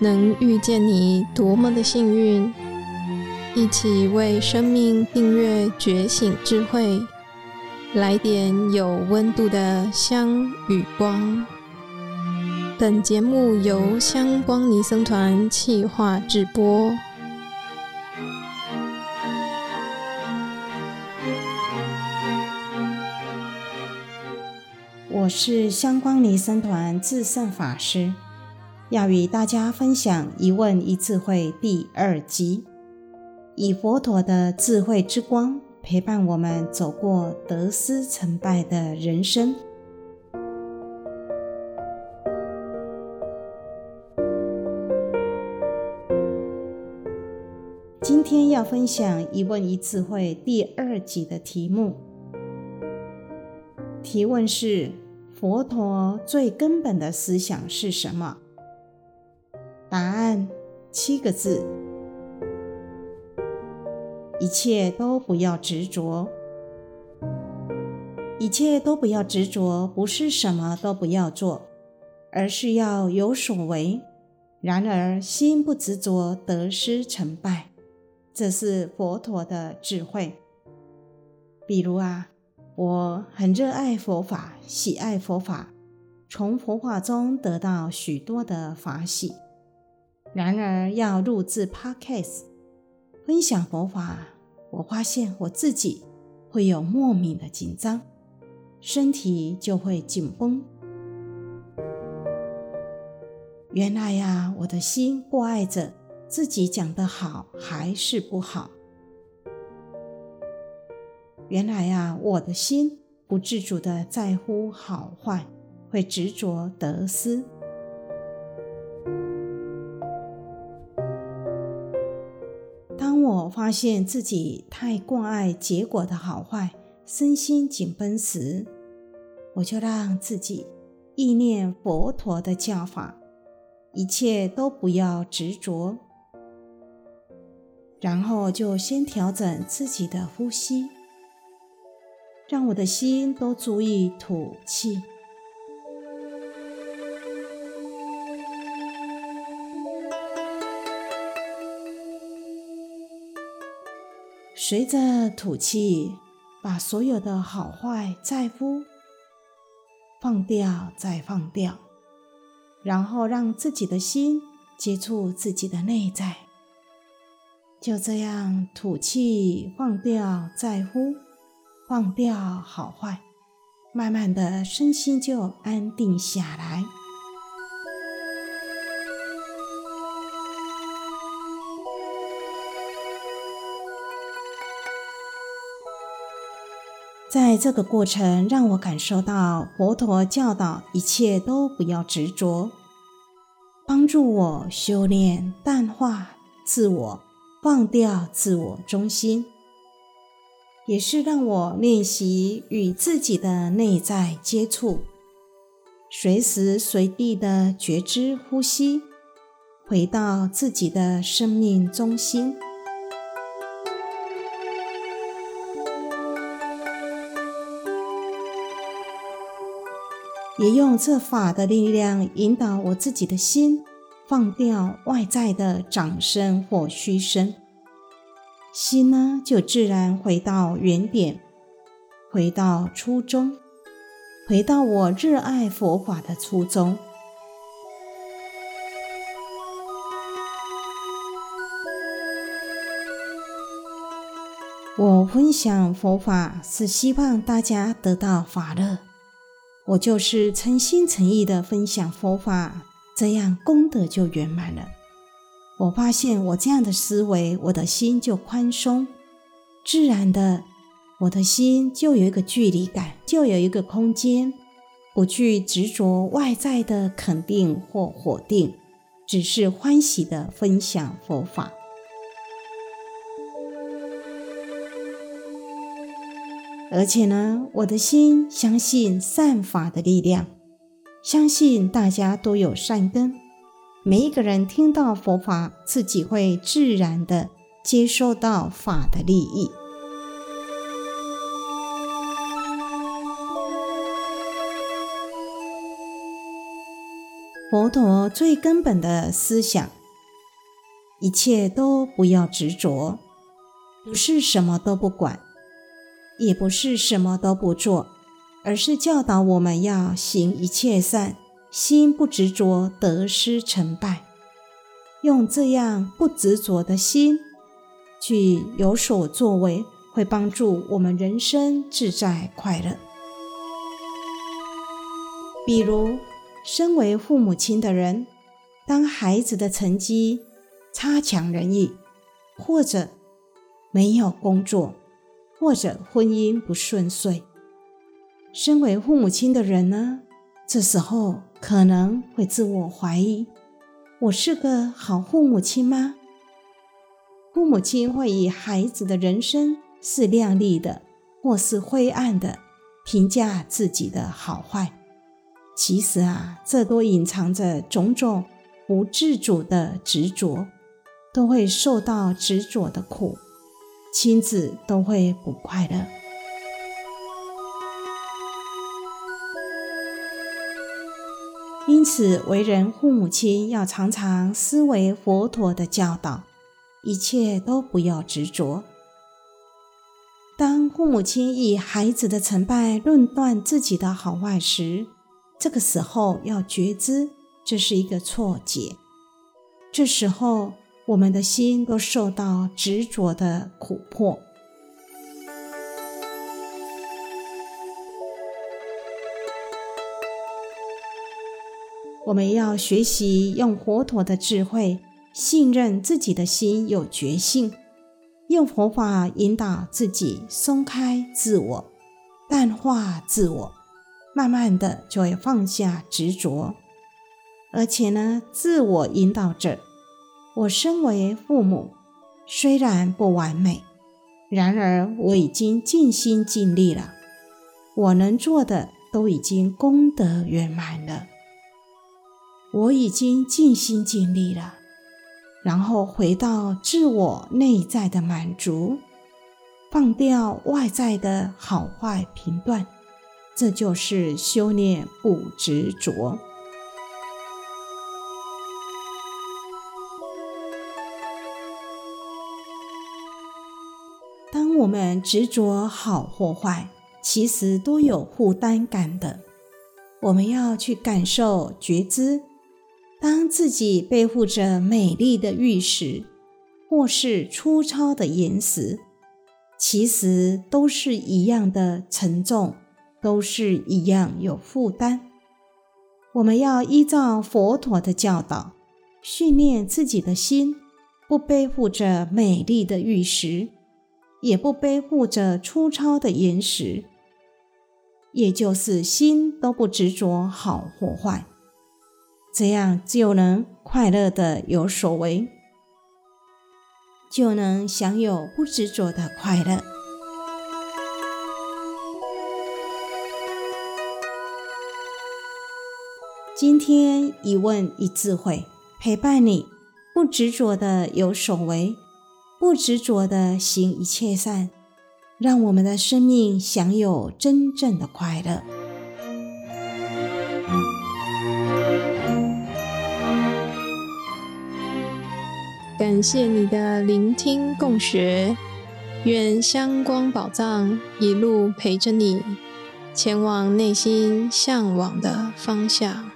能遇见你，多么的幸运！一起为生命订阅觉醒智慧，来点有温度的香与光。本节目由香光尼僧团企划制播。我是香光尼僧团智胜法师。要与大家分享《一问一智慧》第二集，以佛陀的智慧之光陪伴我们走过得失成败的人生。今天要分享《一问一智慧》第二集的题目，提问是：佛陀最根本的思想是什么？答案七个字：一切都不要执着。一切都不要执着，不是什么都不要做，而是要有所为。然而心不执着，得失成败，这是佛陀的智慧。比如啊，我很热爱佛法，喜爱佛法，从佛法中得到许多的法喜。然而，要录制 Podcast 分享佛法，我发现我自己会有莫名的紧张，身体就会紧绷。原来呀，我的心挂碍着自己讲的好还是不好。原来呀，我的心不自主的在乎好坏，会执着得失。发现自己太挂碍结果的好坏，身心紧绷时，我就让自己意念佛陀的教法，一切都不要执着，然后就先调整自己的呼吸，让我的心都注意吐气。随着吐气，把所有的好坏在乎放掉，再放掉，然后让自己的心接触自己的内在。就这样吐气，放掉在乎，放掉好坏，慢慢的身心就安定下来。在这个过程，让我感受到佛陀教导一切都不要执着，帮助我修炼淡化自我，放掉自我中心，也是让我练习与自己的内在接触，随时随地的觉知呼吸，回到自己的生命中心。也用这法的力量引导我自己的心，放掉外在的掌声或嘘声，心呢就自然回到原点，回到初衷，回到我热爱佛法的初衷。我分享佛法是希望大家得到法乐。我就是诚心诚意的分享佛法，这样功德就圆满了。我发现我这样的思维，我的心就宽松，自然的，我的心就有一个距离感，就有一个空间，不去执着外在的肯定或否定，只是欢喜的分享佛法。而且呢，我的心相信善法的力量，相信大家都有善根，每一个人听到佛法，自己会自然的接受到法的利益。佛陀最根本的思想，一切都不要执着，不是什么都不管，也不是什么都不做，而是教导我们要行一切善，心不执着得失成败，用这样不执着的心去有所作为，会帮助我们人生自在快乐。比如。身为父母亲的人，当孩子的成绩差强人意，或者没有工作，或者婚姻不顺遂，身为父母亲的人呢，这时候可能会自我怀疑：我是个好父母亲吗？父母亲会以孩子的人生是亮丽的，或是灰暗的，评价自己的好坏。其实啊，这都隐藏着种种不自主的执着，都会受到执着的苦，亲子都会不快乐。因此，为人父母亲要常常思维佛陀的教导，一切都不要执着。当父母亲以孩子的成败论断自己的好坏时，这个时候要觉知，这是一个错觉。这时候，我们的心都受到执着的苦迫。我们要学习用佛陀的智慧，信任自己的心有觉性，用佛法引导自己松开自我，淡化自我。慢慢的就会放下执着，而且呢，自我引导着。我身为父母，虽然不完美，然而我已经尽心尽力了。我能做的都已经功德圆满了。我已经尽心尽力了，然后回到自我内在的满足，放掉外在的好坏评断。这就是修炼不执着。我们执着好或坏，其实都有负担感的。我们要去感受觉知，当自己背负着美丽的玉石，或是粗糙的岩石，其实都是一样的沉重。都是一样有负担。我们要依照佛陀的教导，训练自己的心，不背负着美丽的玉石，也不背负着粗糙的岩石，也就是心都不执着好或坏，这样就能快乐的有所为，就能享有不执着的快乐。今天一问一智慧陪伴你，不执着的有所为，不执着的行一切善，让我们的生命享有真正的快乐。感谢你的聆听共学，愿香光宝藏一路陪着你，前往内心向往的方向。